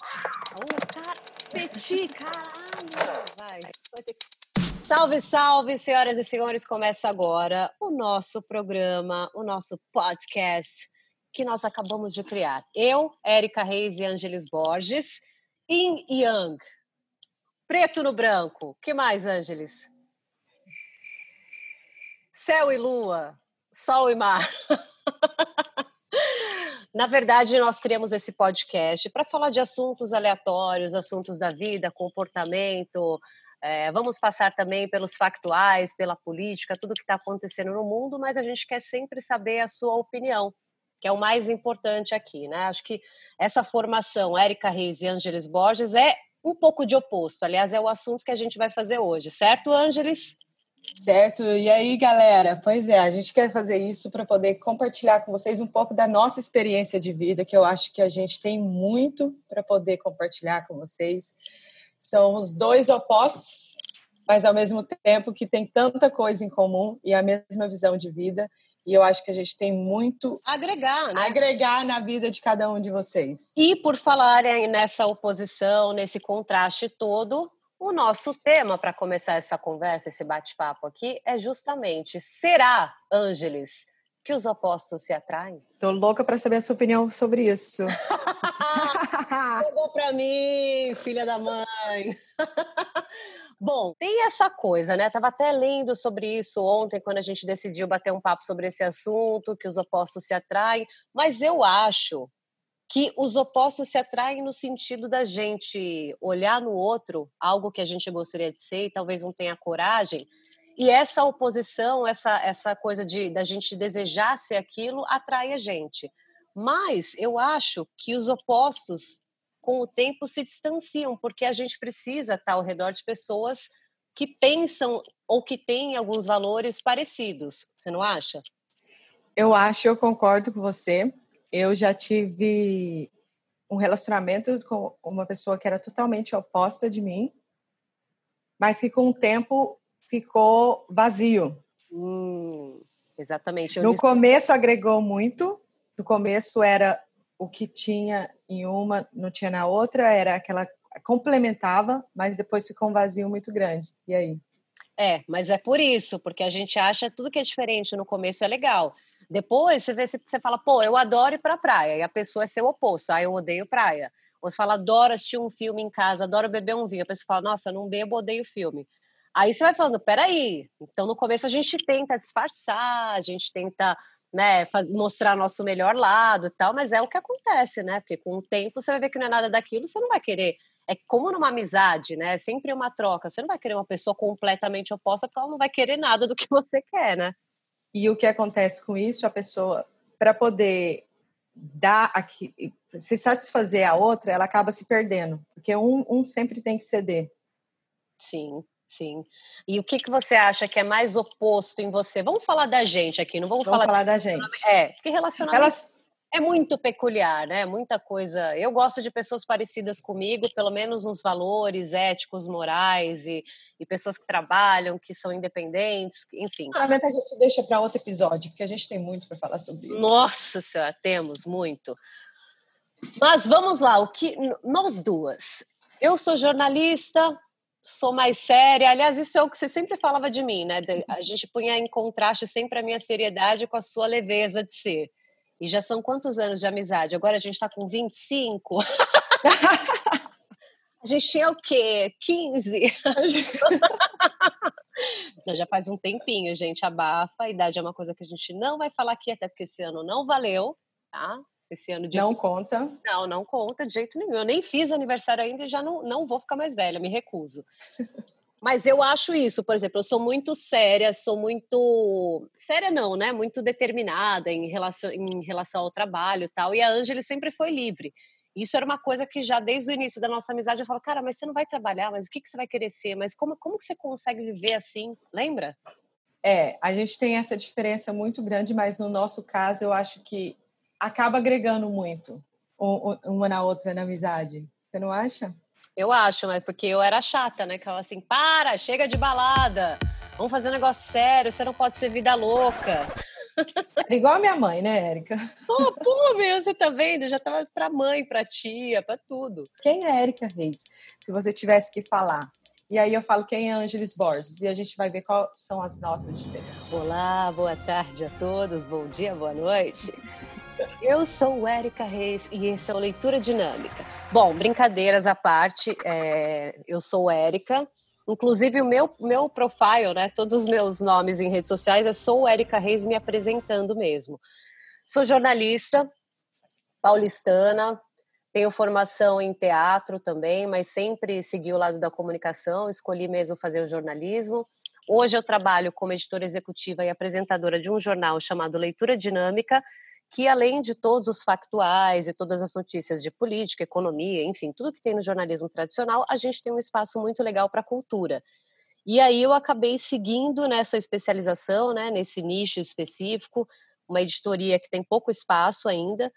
Cacete, caralho! Vai. Salve, salve, senhoras e senhores! Começa agora o nosso programa, o nosso podcast que nós acabamos de criar. Eu, Érica Reis e Ângeles Borges, Yin Yang, preto no branco. que mais, Ângeles? Céu e lua, sol e mar. Na verdade, nós criamos esse podcast para falar de assuntos aleatórios, assuntos da vida, comportamento. É, vamos passar também pelos factuais, pela política, tudo que está acontecendo no mundo, mas a gente quer sempre saber a sua opinião, que é o mais importante aqui, né? Acho que essa formação, Érica Reis e Ângeles Borges, é um pouco de oposto. Aliás, é o assunto que a gente vai fazer hoje, certo, Ângeles? Certo, e aí galera? Pois é, a gente quer fazer isso para poder compartilhar com vocês um pouco da nossa experiência de vida, que eu acho que a gente tem muito para poder compartilhar com vocês. São os dois opostos, mas ao mesmo tempo que tem tanta coisa em comum e a mesma visão de vida. E eu acho que a gente tem muito agregar, né? agregar na vida de cada um de vocês. E por falarem nessa oposição, nesse contraste todo, o nosso tema para começar essa conversa, esse bate-papo aqui, é justamente: será, Ângeles, que os opostos se atraem? Tô louca para saber a sua opinião sobre isso. Pegou para mim, filha da mãe. Bom, tem essa coisa, né? Tava até lendo sobre isso ontem, quando a gente decidiu bater um papo sobre esse assunto, que os opostos se atraem, mas eu acho que os opostos se atraem no sentido da gente olhar no outro algo que a gente gostaria de ser e talvez não tenha coragem. E essa oposição, essa, essa coisa de da gente desejar ser aquilo, atrai a gente. Mas eu acho que os opostos, com o tempo, se distanciam, porque a gente precisa estar ao redor de pessoas que pensam ou que têm alguns valores parecidos. Você não acha? Eu acho, eu concordo com você eu já tive um relacionamento com uma pessoa que era totalmente oposta de mim, mas que com o tempo ficou vazio. Hum, exatamente. no começo agregou muito. No começo era o que tinha em uma, não tinha na outra, era aquela complementava, mas depois ficou um vazio muito grande. E aí? É, mas é por isso, porque a gente acha tudo que é diferente no começo é legal. Depois você vê, você fala, pô, eu adoro ir pra praia, e a pessoa é seu oposto, ah, eu odeio praia. Ou você fala, adoro assistir um filme em casa, adoro beber um vinho. A pessoa fala, nossa, não bebo, odeio filme. Aí você vai falando, peraí. Então, no começo, a gente tenta disfarçar, a gente tenta né, mostrar nosso melhor lado e tal, mas é o que acontece, né? Porque com o tempo você vai ver que não é nada daquilo, você não vai querer. É como numa amizade, né? É sempre uma troca. Você não vai querer uma pessoa completamente oposta, porque ela não vai querer nada do que você quer, né? E o que acontece com isso, a pessoa, para poder dar aqui, se satisfazer a outra, ela acaba se perdendo, porque um, um sempre tem que ceder. Sim, sim. E o que, que você acha que é mais oposto em você? Vamos falar da gente aqui, não vamos, vamos falar, falar da gente. É, porque relacionamento. Elas é muito peculiar, né? Muita coisa. Eu gosto de pessoas parecidas comigo, pelo menos nos valores éticos, morais e, e pessoas que trabalham, que são independentes, enfim. Claramente a gente deixa para outro episódio, porque a gente tem muito para falar sobre isso. Nossa Senhora, temos muito. Mas vamos lá, o que nós duas. Eu sou jornalista, sou mais séria. Aliás, isso é o que você sempre falava de mim, né? A gente punha em contraste sempre a minha seriedade com a sua leveza de ser. E já são quantos anos de amizade? Agora a gente está com 25. a gente tinha o quê? 15? não, já faz um tempinho, gente. Abafa. A idade é uma coisa que a gente não vai falar aqui, até porque esse ano não valeu. Tá? Esse ano de... Não conta. Não, não conta de jeito nenhum. Eu nem fiz aniversário ainda e já não, não vou ficar mais velha, me recuso. Mas eu acho isso, por exemplo, eu sou muito séria, sou muito. Séria não, né? Muito determinada em relação, em relação ao trabalho e tal. E a Ângela sempre foi livre. Isso era uma coisa que já desde o início da nossa amizade eu falo, cara, mas você não vai trabalhar, mas o que, que você vai querer ser? Mas como, como que você consegue viver assim? Lembra? É, a gente tem essa diferença muito grande, mas no nosso caso eu acho que acaba agregando muito uma na outra na amizade. Você não acha? Eu acho, mas porque eu era chata, né? Que ela assim, para, chega de balada, vamos fazer um negócio sério, você não pode ser vida louca. Era igual a minha mãe, né, Érica? Oh, pô, meu, você tá vendo? Já tava para mãe, para tia, para tudo. Quem é Érica Reis? Se você tivesse que falar. E aí eu falo quem é Ângeles Borges e a gente vai ver quais são as nossas diferenças. Olá, boa tarde a todos, bom dia, boa noite. Eu sou Érica Reis e esse é o Leitura Dinâmica. Bom, brincadeiras à parte, é, eu sou Érica, Inclusive, o meu, meu profile, né? Todos os meus nomes em redes sociais é sou Érica Reis me apresentando mesmo. Sou jornalista, paulistana, tenho formação em teatro também, mas sempre segui o lado da comunicação, escolhi mesmo fazer o jornalismo. Hoje eu trabalho como editora executiva e apresentadora de um jornal chamado Leitura Dinâmica, que além de todos os factuais e todas as notícias de política, economia, enfim, tudo que tem no jornalismo tradicional, a gente tem um espaço muito legal para cultura. E aí eu acabei seguindo nessa especialização, né, nesse nicho específico, uma editoria que tem pouco espaço ainda.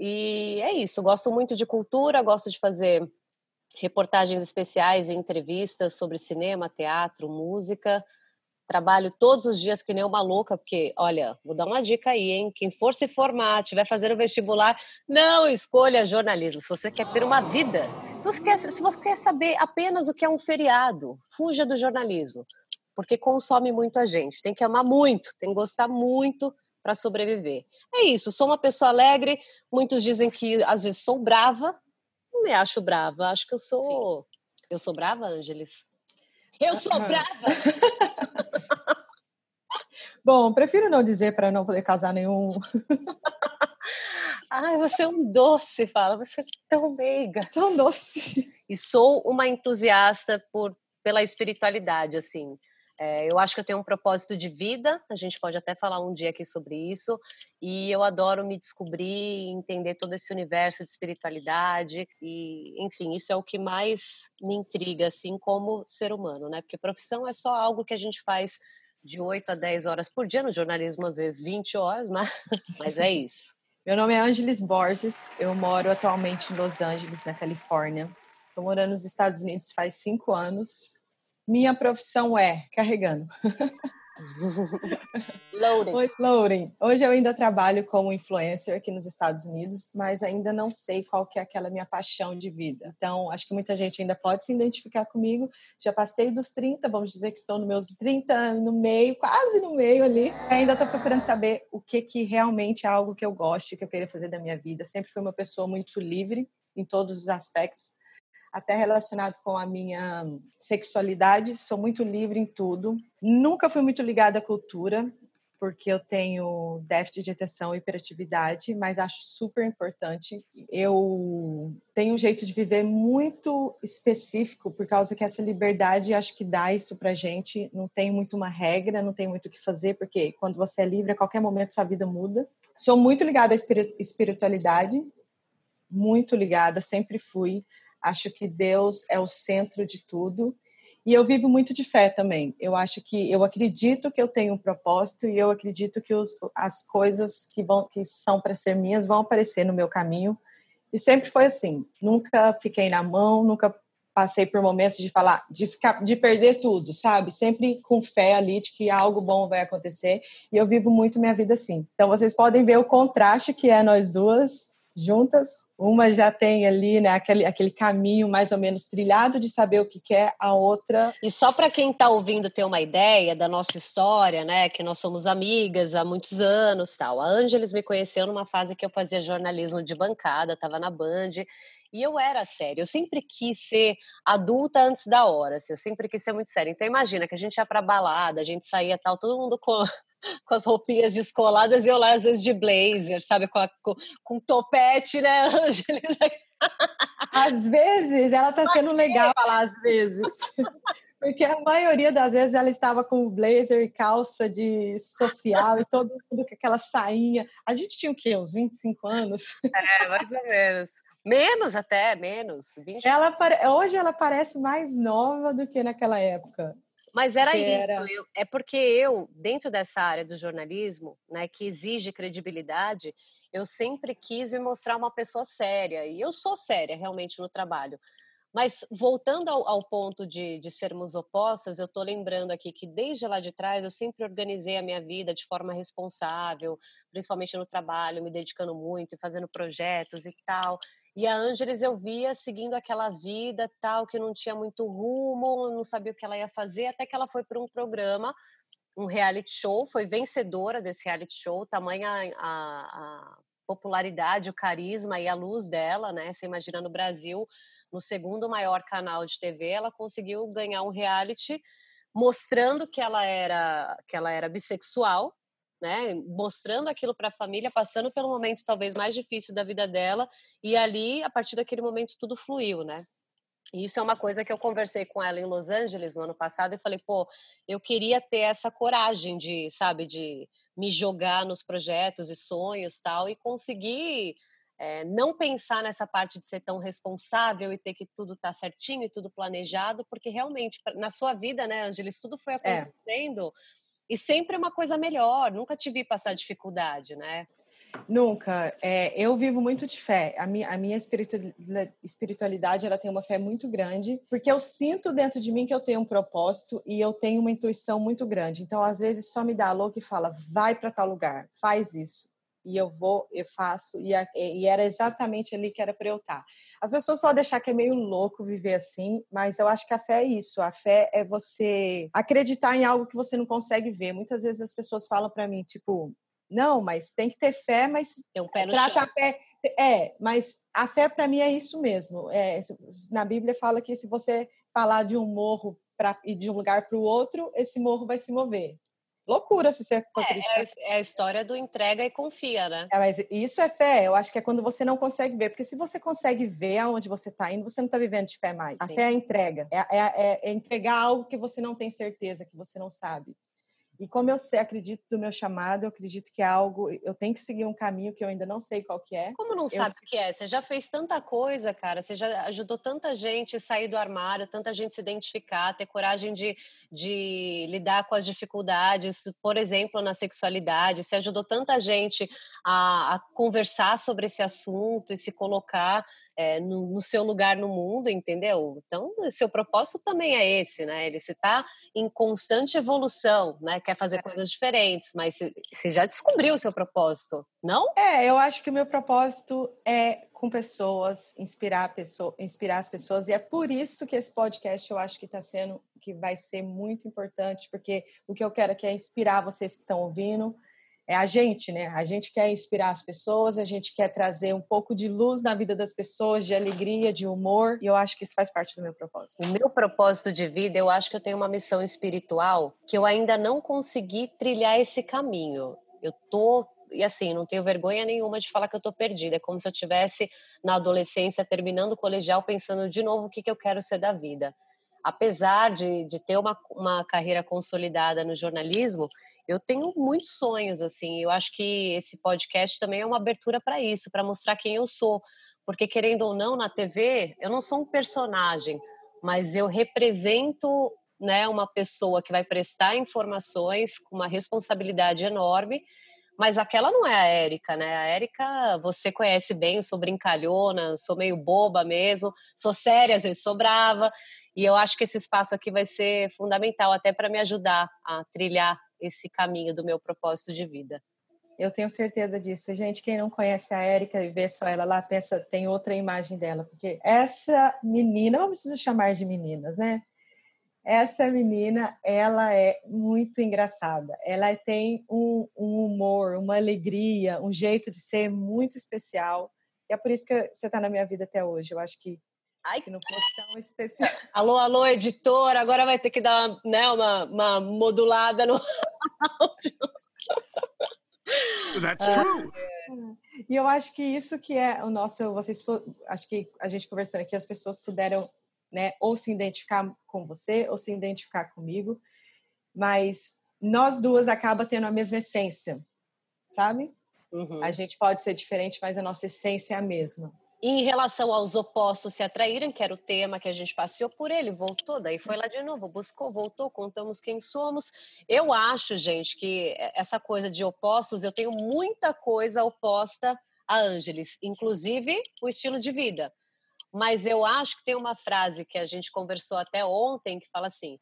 E é isso, gosto muito de cultura, gosto de fazer reportagens especiais e entrevistas sobre cinema, teatro, música. Trabalho todos os dias que nem uma louca, porque, olha, vou dar uma dica aí, hein? Quem for se formar, tiver fazendo vestibular, não escolha jornalismo. Se você quer ter uma vida, se você quer, se você quer saber apenas o que é um feriado, fuja do jornalismo, porque consome muito a gente. Tem que amar muito, tem que gostar muito para sobreviver. É isso, sou uma pessoa alegre. Muitos dizem que às vezes sou brava. Não me acho brava, acho que eu sou. Sim. Eu sou brava, Ângeles? Eu sou brava! Bom, prefiro não dizer para não poder casar nenhum. Ai, você é um doce, fala. Você é tão meiga. Tão doce. E sou uma entusiasta por, pela espiritualidade, assim. É, eu acho que eu tenho um propósito de vida, a gente pode até falar um dia aqui sobre isso, e eu adoro me descobrir, entender todo esse universo de espiritualidade, e enfim, isso é o que mais me intriga, assim, como ser humano, né? Porque profissão é só algo que a gente faz de 8 a 10 horas por dia, no jornalismo às vezes 20 horas, mas, mas é isso. Meu nome é Ângeles Borges, eu moro atualmente em Los Angeles, na Califórnia. Estou morando nos Estados Unidos faz cinco anos. Minha profissão é carregando. Loading. Oi, loading. Hoje eu ainda trabalho como influencer aqui nos Estados Unidos, mas ainda não sei qual que é aquela minha paixão de vida. Então, acho que muita gente ainda pode se identificar comigo. Já passei dos 30, vamos dizer que estou nos meus 30 no meio, quase no meio ali. Ainda estou procurando saber o que que realmente é algo que eu gosto, que eu queria fazer da minha vida. Sempre fui uma pessoa muito livre em todos os aspectos até relacionado com a minha sexualidade, sou muito livre em tudo. Nunca fui muito ligada à cultura, porque eu tenho déficit de atenção e hiperatividade, mas acho super importante. Eu tenho um jeito de viver muito específico, por causa que essa liberdade acho que dá isso pra gente. Não tem muito uma regra, não tem muito o que fazer, porque quando você é livre, a qualquer momento sua vida muda. Sou muito ligada à espiritualidade, muito ligada, sempre fui. Acho que Deus é o centro de tudo. E eu vivo muito de fé também. Eu acho que eu acredito que eu tenho um propósito e eu acredito que os, as coisas que vão que são para ser minhas vão aparecer no meu caminho. E sempre foi assim. Nunca fiquei na mão, nunca passei por momentos de falar, de ficar, de perder tudo, sabe? Sempre com fé ali de que algo bom vai acontecer. E eu vivo muito minha vida assim. Então vocês podem ver o contraste que é nós duas juntas. Uma já tem ali né, aquele, aquele caminho mais ou menos trilhado de saber o que quer, a outra. E só para quem está ouvindo ter uma ideia da nossa história, né? Que nós somos amigas há muitos anos tal. A Ângeles me conheceu numa fase que eu fazia jornalismo de bancada, estava na Band. E eu era séria, eu sempre quis ser adulta antes da hora, assim, eu sempre quis ser muito séria. Então imagina que a gente ia pra balada, a gente saía tal, todo mundo com com as roupinhas descoladas e eu lá às vezes de blazer, sabe, com, a, com, com topete, né, Ângeles? Às vezes ela tá sendo legal falar às vezes. Porque a maioria das vezes ela estava com blazer e calça de social e todo mundo com aquela sainha. A gente tinha o quê? Uns 25 anos? É, mais ou menos. Menos até, menos. 20 ela, hoje ela parece mais nova do que naquela época. Mas era isso. Eu, é porque eu, dentro dessa área do jornalismo, né, que exige credibilidade, eu sempre quis me mostrar uma pessoa séria. E eu sou séria realmente no trabalho. Mas voltando ao, ao ponto de, de, sermos opostas, eu estou lembrando aqui que desde lá de trás eu sempre organizei a minha vida de forma responsável, principalmente no trabalho, me dedicando muito e fazendo projetos e tal. E a Ângeles eu via seguindo aquela vida tal, que não tinha muito rumo, não sabia o que ela ia fazer, até que ela foi para um programa, um reality show, foi vencedora desse reality show, tamanha a, a popularidade, o carisma e a luz dela, né? Você imagina no Brasil no segundo maior canal de TV, ela conseguiu ganhar um reality mostrando que ela era que ela era bissexual, né? Mostrando aquilo para a família, passando pelo momento talvez mais difícil da vida dela, e ali a partir daquele momento tudo fluiu, né? E isso é uma coisa que eu conversei com ela em Los Angeles no ano passado e falei, pô, eu queria ter essa coragem de, sabe, de me jogar nos projetos e sonhos tal e conseguir é, não pensar nessa parte de ser tão responsável e ter que tudo estar tá certinho e tudo planejado, porque realmente, na sua vida, né, Angelis, tudo foi é. acontecendo é. E sempre é uma coisa melhor, nunca te vi passar dificuldade, né? Nunca. É, eu vivo muito de fé. A minha, a minha espiritualidade ela tem uma fé muito grande, porque eu sinto dentro de mim que eu tenho um propósito e eu tenho uma intuição muito grande. Então, às vezes, só me dá a louca e fala: vai para tal lugar, faz isso e eu vou, eu faço, e, a, e era exatamente ali que era para eu estar. Tá. As pessoas podem achar que é meio louco viver assim, mas eu acho que a fé é isso. A fé é você acreditar em algo que você não consegue ver. Muitas vezes as pessoas falam para mim, tipo, não, mas tem que ter fé, mas tem um pé no trata chão. a fé. É, mas a fé para mim é isso mesmo. É, na Bíblia fala que se você falar de um morro para ir de um lugar para o outro, esse morro vai se mover loucura se você for é, é, a história do entrega e confia, né? É, mas isso é fé. Eu acho que é quando você não consegue ver. Porque se você consegue ver aonde você está indo, você não está vivendo de fé mais. Sim. A fé é a entrega. É, é, é, é entregar algo que você não tem certeza, que você não sabe. E como eu sei, acredito do meu chamado, eu acredito que é algo, eu tenho que seguir um caminho que eu ainda não sei qual que é. Como não eu sabe o que é? Você já fez tanta coisa, cara, você já ajudou tanta gente a sair do armário, tanta gente se identificar, ter coragem de, de lidar com as dificuldades, por exemplo, na sexualidade, você ajudou tanta gente a, a conversar sobre esse assunto e se colocar é, no, no, seu lugar no mundo, entendeu? Então, seu propósito também é esse, né? Ele está em constante evolução, né? Quer fazer é. coisas diferentes, mas você já descobriu o seu propósito, não? É, eu acho que o meu propósito é com pessoas, inspirar, pessoa, inspirar as pessoas, e é por isso que esse podcast eu acho que está sendo, que vai ser muito importante, porque o que eu quero aqui é inspirar vocês que estão ouvindo, é a gente, né? A gente quer inspirar as pessoas, a gente quer trazer um pouco de luz na vida das pessoas, de alegria, de humor, e eu acho que isso faz parte do meu propósito. O meu propósito de vida, eu acho que eu tenho uma missão espiritual que eu ainda não consegui trilhar esse caminho. Eu tô e assim, não tenho vergonha nenhuma de falar que eu tô perdida. É como se eu tivesse na adolescência terminando o colegial pensando de novo o que que eu quero ser da vida apesar de, de ter uma, uma carreira consolidada no jornalismo, eu tenho muitos sonhos, assim. Eu acho que esse podcast também é uma abertura para isso, para mostrar quem eu sou. Porque, querendo ou não, na TV, eu não sou um personagem, mas eu represento né, uma pessoa que vai prestar informações com uma responsabilidade enorme mas aquela não é a Érica, né? A Érica, você conhece bem, eu sou brincalhona, sou meio boba mesmo, sou séria, às vezes sou brava, e eu acho que esse espaço aqui vai ser fundamental até para me ajudar a trilhar esse caminho do meu propósito de vida. Eu tenho certeza disso. Gente, quem não conhece a Érica e vê só ela lá, pensa, tem outra imagem dela. Porque essa menina, não preciso chamar de meninas, né? Essa menina, ela é muito engraçada. Ela tem um, um humor, uma alegria, um jeito de ser muito especial. E é por isso que você está na minha vida até hoje. Eu acho que Ai. Se não fosse tão especial. Alô, alô, editor, agora vai ter que dar né, uma, uma modulada no áudio. That's true. E eu acho que isso que é o nosso, vocês, acho que a gente conversando aqui, as pessoas puderam, né, ou se identificar com você, ou se identificar comigo, mas nós duas acaba tendo a mesma essência, sabe? Uhum. A gente pode ser diferente, mas a nossa essência é a mesma em relação aos opostos se atraírem, que era o tema que a gente passeou por ele, voltou, daí foi lá de novo, buscou, voltou, contamos quem somos. Eu acho, gente, que essa coisa de opostos, eu tenho muita coisa oposta a Ângeles, inclusive o estilo de vida. Mas eu acho que tem uma frase que a gente conversou até ontem que fala assim: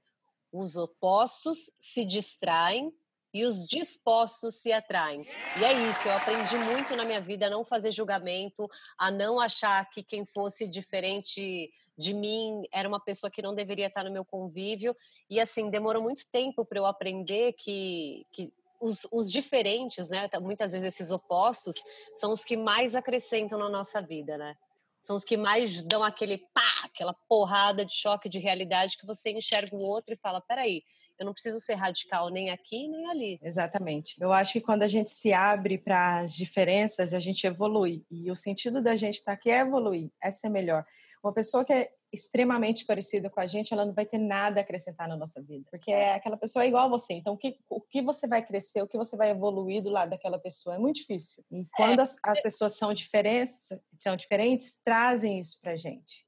os opostos se distraem e os dispostos se atraem. E é isso, eu aprendi muito na minha vida a não fazer julgamento, a não achar que quem fosse diferente de mim era uma pessoa que não deveria estar no meu convívio. E assim, demorou muito tempo para eu aprender que, que os, os, diferentes, né? Muitas vezes esses opostos são os que mais acrescentam na nossa vida, né? São os que mais dão aquele pá, aquela porrada de choque de realidade que você enxerga o outro e fala: peraí, eu não preciso ser radical nem aqui nem ali. Exatamente. Eu acho que quando a gente se abre para as diferenças, a gente evolui. E o sentido da gente estar tá aqui é evoluir, é ser melhor. Uma pessoa que é extremamente parecida com a gente, ela não vai ter nada a acrescentar na nossa vida. Porque é aquela pessoa é igual a você. Então, o que, o que você vai crescer, o que você vai evoluir do lado daquela pessoa é muito difícil. E quando é. as, as pessoas são diferentes, são diferentes, trazem isso pra gente.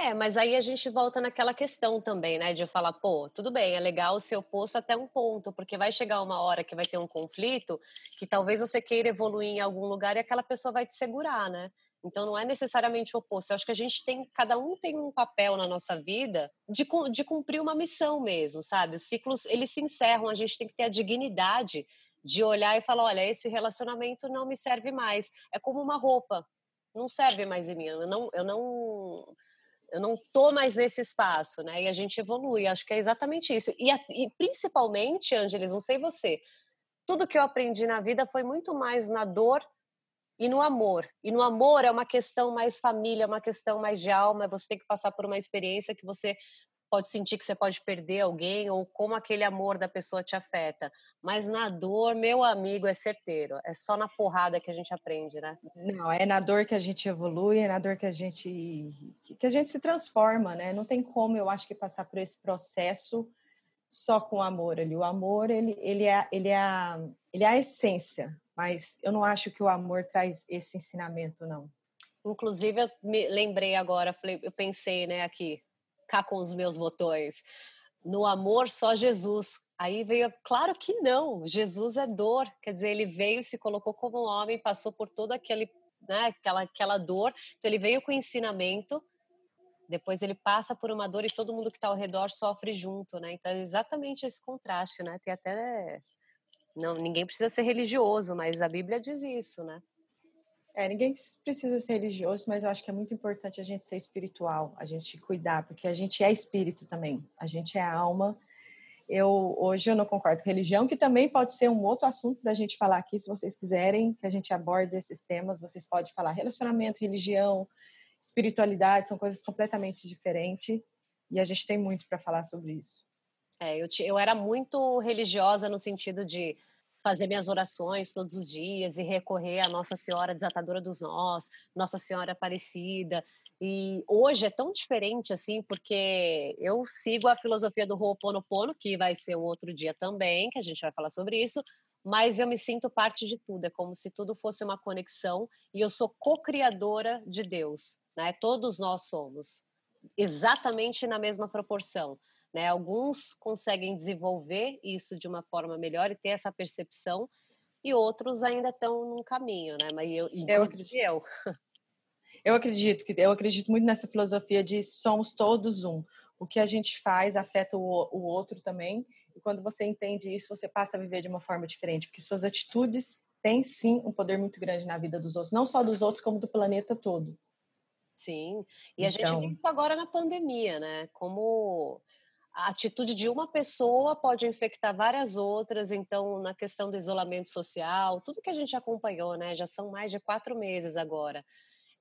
É, mas aí a gente volta naquela questão também, né? De falar, pô, tudo bem, é legal ser oposto até um ponto, porque vai chegar uma hora que vai ter um conflito que talvez você queira evoluir em algum lugar e aquela pessoa vai te segurar, né? Então não é necessariamente o oposto. Eu acho que a gente tem, cada um tem um papel na nossa vida de, de cumprir uma missão mesmo, sabe? Os ciclos eles se encerram. A gente tem que ter a dignidade de olhar e falar, olha, esse relacionamento não me serve mais. É como uma roupa, não serve mais em mim. Eu não, eu não eu não tô mais nesse espaço, né? E a gente evolui, acho que é exatamente isso. E, e principalmente, Ângeles, não sei você, tudo que eu aprendi na vida foi muito mais na dor e no amor. E no amor é uma questão mais família, é uma questão mais de alma, você tem que passar por uma experiência que você pode sentir que você pode perder alguém ou como aquele amor da pessoa te afeta. Mas na dor, meu amigo, é certeiro. É só na porrada que a gente aprende, né? Não, é na dor que a gente evolui, é na dor que a gente que a gente se transforma, né? Não tem como, eu acho que passar por esse processo só com amor ali. O amor, ele, ele, é, ele, é ele é a essência, mas eu não acho que o amor traz esse ensinamento, não. Inclusive, eu me lembrei agora, eu pensei, né, aqui, cá com os meus botões. No amor, só Jesus. Aí veio, claro que não, Jesus é dor, quer dizer, ele veio, se colocou como homem, passou por todo aquele, né, aquela, aquela dor, então ele veio com ensinamento, depois ele passa por uma dor e todo mundo que está ao redor sofre junto, né? Então é exatamente esse contraste, né? Tem até não, ninguém precisa ser religioso, mas a Bíblia diz isso, né? É, ninguém precisa ser religioso, mas eu acho que é muito importante a gente ser espiritual, a gente cuidar, porque a gente é espírito também, a gente é alma. Eu hoje eu não concordo com religião, que também pode ser um outro assunto para a gente falar aqui, se vocês quiserem que a gente aborde esses temas, vocês podem falar relacionamento, religião, espiritualidade, são coisas completamente diferentes e a gente tem muito para falar sobre isso. É, eu, eu era muito religiosa no sentido de fazer minhas orações todos os dias e recorrer à Nossa Senhora Desatadora dos Nós, Nossa Senhora Aparecida. E hoje é tão diferente assim, porque eu sigo a filosofia do Ho'oponopono, que vai ser um outro dia também, que a gente vai falar sobre isso, mas eu me sinto parte de tudo, é como se tudo fosse uma conexão e eu sou co-criadora de Deus, né? Todos nós somos exatamente na mesma proporção. Né? Alguns conseguem desenvolver isso de uma forma melhor e ter essa percepção, e outros ainda estão num caminho, né? Mas eu, eu acredito. Eu. eu acredito que eu acredito muito nessa filosofia de somos todos um. O que a gente faz afeta o, o outro também. E quando você entende isso, você passa a viver de uma forma diferente, porque suas atitudes têm sim um poder muito grande na vida dos outros, não só dos outros, como do planeta todo. Sim, e a gente então isso agora na pandemia, né? Como a atitude de uma pessoa pode infectar várias outras, então, na questão do isolamento social, tudo que a gente acompanhou, né? Já são mais de quatro meses agora.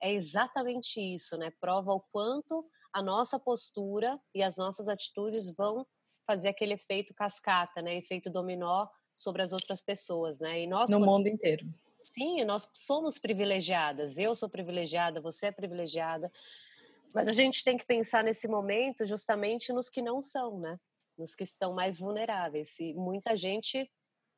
É exatamente isso, né? Prova o quanto a nossa postura e as nossas atitudes vão fazer aquele efeito cascata, né? Efeito dominó sobre as outras pessoas, né? E nós no mundo inteiro. Sim, nós somos privilegiadas. Eu sou privilegiada, você é privilegiada. Mas a gente tem que pensar nesse momento justamente nos que não são, né? Nos que estão mais vulneráveis. E muita gente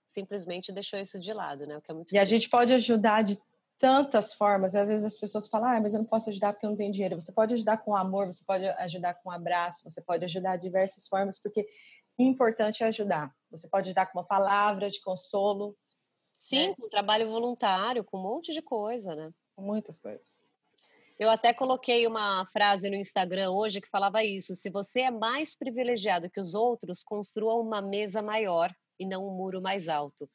simplesmente deixou isso de lado, né? O que é muito e triste. a gente pode ajudar de tantas formas. Às vezes as pessoas falam, ah, mas eu não posso ajudar porque eu não tenho dinheiro. Você pode ajudar com amor, você pode ajudar com um abraço, você pode ajudar de diversas formas, porque importante é ajudar. Você pode ajudar com uma palavra de consolo. Sim, né? com trabalho voluntário, com um monte de coisa, né? Com muitas coisas. Eu até coloquei uma frase no Instagram hoje que falava isso: se você é mais privilegiado que os outros, construa uma mesa maior e não um muro mais alto.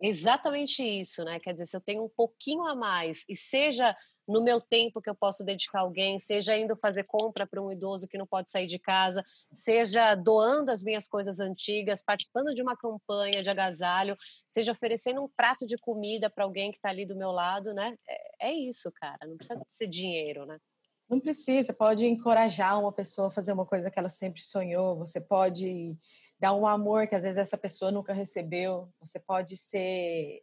Exatamente isso, né? Quer dizer, se eu tenho um pouquinho a mais e seja no meu tempo que eu posso dedicar a alguém, seja indo fazer compra para um idoso que não pode sair de casa, seja doando as minhas coisas antigas, participando de uma campanha de agasalho, seja oferecendo um prato de comida para alguém que está ali do meu lado, né? É, é, isso, cara. Não precisa ser dinheiro, né? Não precisa. Pode encorajar uma pessoa a fazer uma coisa que ela sempre sonhou. Você pode dar um amor que às vezes essa pessoa nunca recebeu. Você pode ser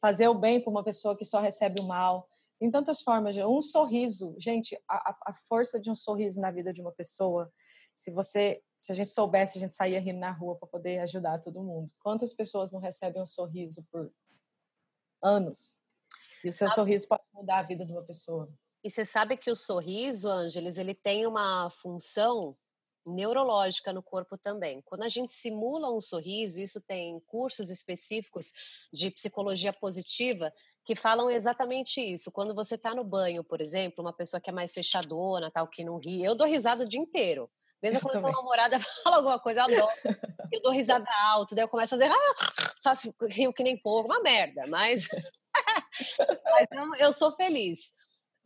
fazer o bem para uma pessoa que só recebe o mal em tantas formas. Um sorriso, gente, a, a força de um sorriso na vida de uma pessoa. Se você, se a gente soubesse, a gente saía rindo na rua para poder ajudar todo mundo. Quantas pessoas não recebem um sorriso por anos? E o seu sorriso pode mudar a vida de uma pessoa. E você sabe que o sorriso, Ângeles, ele tem uma função neurológica no corpo também. Quando a gente simula um sorriso, isso tem cursos específicos de psicologia positiva, que falam exatamente isso. Quando você está no banho, por exemplo, uma pessoa que é mais fechadona, tal, que não ri, eu dou risada o dia inteiro. Mesmo eu quando também. uma namorada fala alguma coisa, eu adoro. Eu dou risada alto, daí eu começo a fazer, ah, faço rio que nem pouco, uma merda, mas, mas eu, eu sou feliz.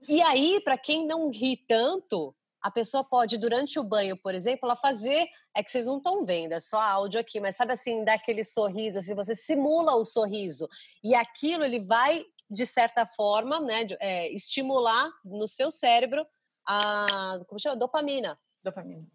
E aí, para quem não ri tanto, a pessoa pode, durante o banho, por exemplo, ela fazer. É que vocês não estão vendo, é só áudio aqui, mas sabe assim, dar aquele sorriso, assim, você simula o sorriso. E aquilo ele vai, de certa forma, né, é, estimular no seu cérebro a. Como chama? Dopamina. Dopamina.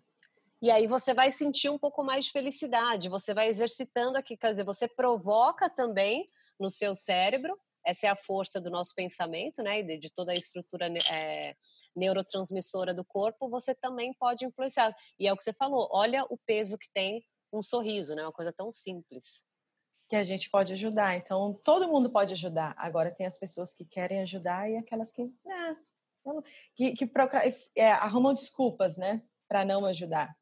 E aí você vai sentir um pouco mais de felicidade, você vai exercitando aqui, quer dizer, você provoca também no seu cérebro essa é a força do nosso pensamento, né? De, de toda a estrutura é, neurotransmissora do corpo, você também pode influenciar. E é o que você falou, olha o peso que tem um sorriso, né? Uma coisa tão simples. Que a gente pode ajudar. Então, todo mundo pode ajudar. Agora, tem as pessoas que querem ajudar e aquelas que. Ah, que, que procura, é, arrumam desculpas, né? Para não ajudar.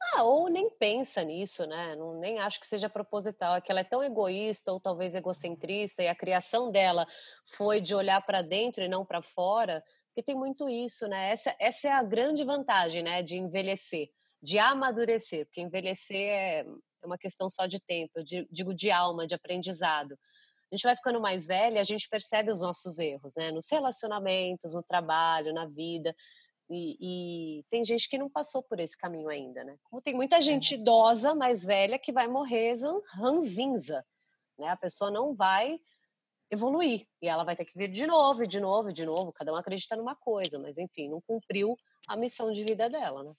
Ah, ou nem pensa nisso, né? Não, nem acho que seja proposital. É que ela é tão egoísta ou talvez egocentrista e a criação dela foi de olhar para dentro e não para fora, porque tem muito isso, né? Essa, essa é a grande vantagem, né? De envelhecer, de amadurecer, porque envelhecer é, é uma questão só de tempo, eu digo de alma, de aprendizado. A gente vai ficando mais velha, a gente percebe os nossos erros, né? Nos relacionamentos, no trabalho, na vida. E, e, tem gente que não passou por esse caminho ainda, né? Como tem muita gente idosa, mais velha, que vai morrer ranzinza, né? A pessoa não vai evoluir e ela vai ter que vir de novo, de novo, de novo. Cada um acredita numa coisa, mas enfim, não cumpriu a missão de vida dela, né?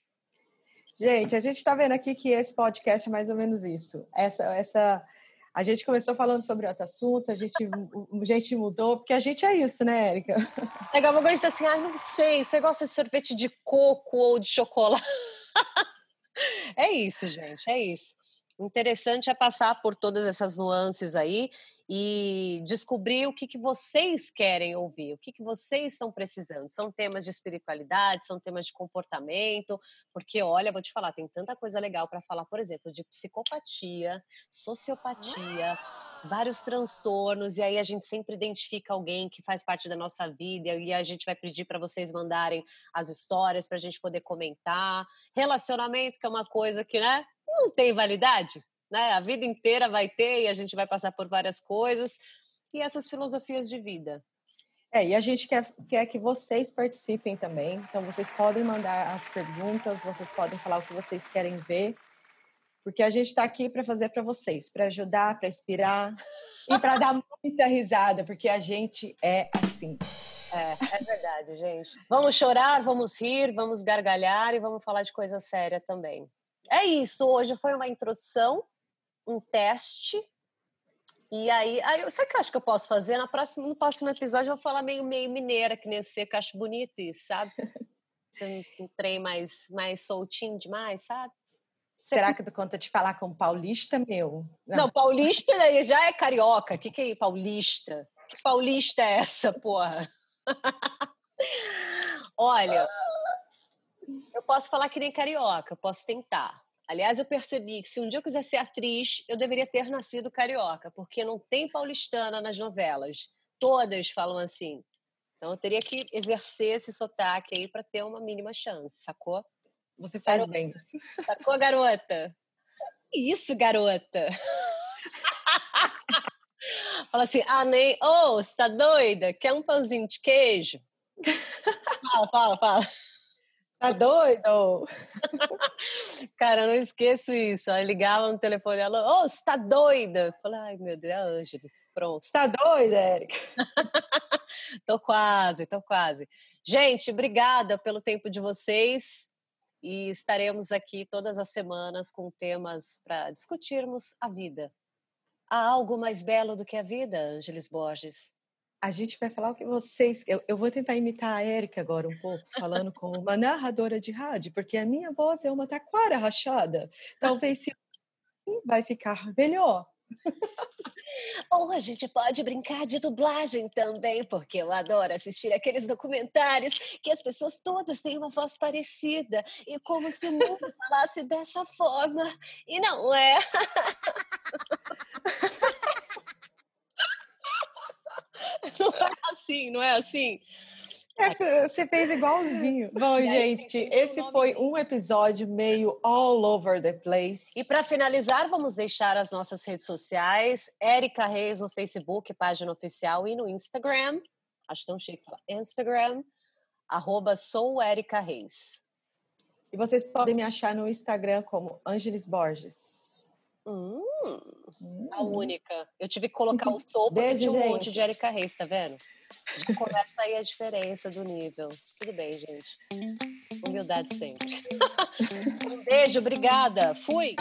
Gente, a gente está vendo aqui que esse podcast é mais ou menos isso. Essa, essa a gente começou falando sobre outro assunto, a gente, a gente mudou, porque a gente é isso, né, Érica? Legal, agora a gente tá assim, ah, não sei, você gosta de sorvete de coco ou de chocolate? é isso, gente, é isso. Interessante é passar por todas essas nuances aí e descobrir o que, que vocês querem ouvir, o que, que vocês estão precisando. São temas de espiritualidade, são temas de comportamento, porque olha, vou te falar, tem tanta coisa legal para falar, por exemplo, de psicopatia, sociopatia, vários transtornos, e aí a gente sempre identifica alguém que faz parte da nossa vida, e a gente vai pedir para vocês mandarem as histórias para a gente poder comentar. Relacionamento, que é uma coisa que, né, não tem validade né? A vida inteira vai ter e a gente vai passar por várias coisas e essas filosofias de vida. É, e a gente quer, quer que vocês participem também. Então, vocês podem mandar as perguntas, vocês podem falar o que vocês querem ver, porque a gente está aqui para fazer para vocês, para ajudar, para inspirar e para dar muita risada, porque a gente é assim. É, é verdade, gente. Vamos chorar, vamos rir, vamos gargalhar e vamos falar de coisa séria também. É isso. Hoje foi uma introdução um teste. E aí, aí sabe o que eu acho que eu posso fazer? Na próxima, no próximo episódio eu vou falar meio, meio mineira, que nem você, que eu acho bonito isso, sabe? um, trem mais, mais soltinho demais, sabe? Será que tu conta de falar com paulista, meu? Não, Não paulista já é carioca. O que, que é paulista? Que paulista é essa, porra? Olha, eu posso falar que nem carioca, posso tentar. Aliás, eu percebi que se um dia eu quiser ser atriz, eu deveria ter nascido carioca, porque não tem paulistana nas novelas. Todas falam assim. Então eu teria que exercer esse sotaque aí para ter uma mínima chance, sacou? Você faz garota. bem. Sacou, garota? Isso, garota. Fala assim, ah, nem, ô, oh, você tá doida? Quer um pãozinho de queijo? fala, fala, fala. Tá doido? Cara, eu não esqueço isso. Aí ligava no telefone, ela, ô, oh, você tá doida? Falei, ai, meu Deus, é Ângeles, pronto. Você tá doida, Érica? tô quase, tô quase. Gente, obrigada pelo tempo de vocês e estaremos aqui todas as semanas com temas para discutirmos a vida. Há algo mais belo do que a vida, Ângeles Borges? A gente vai falar o que vocês. Eu, eu vou tentar imitar a Érica agora um pouco, falando como uma narradora de rádio, porque a minha voz é uma taquara rachada. Talvez se vai ficar melhor. Ou a gente pode brincar de dublagem também, porque eu adoro assistir aqueles documentários que as pessoas todas têm uma voz parecida e como se o mundo falasse dessa forma. E não é. Não é assim, não é assim? É, você fez igualzinho. Bom, gente, esse foi um episódio meio all over the place. E para finalizar, vamos deixar as nossas redes sociais. Érica Reis no Facebook, página oficial, e no Instagram. Acho tão chique falar. Instagram, arroba sou Érica Reis. E vocês podem me achar no Instagram como Ângeles Borges. Hum, a única. Eu tive que colocar o Beijo, tinha um gente. monte de Erika Reis, tá vendo? Já começa aí a diferença do nível. Tudo bem, gente. Humildade sempre. um beijo, obrigada. Fui!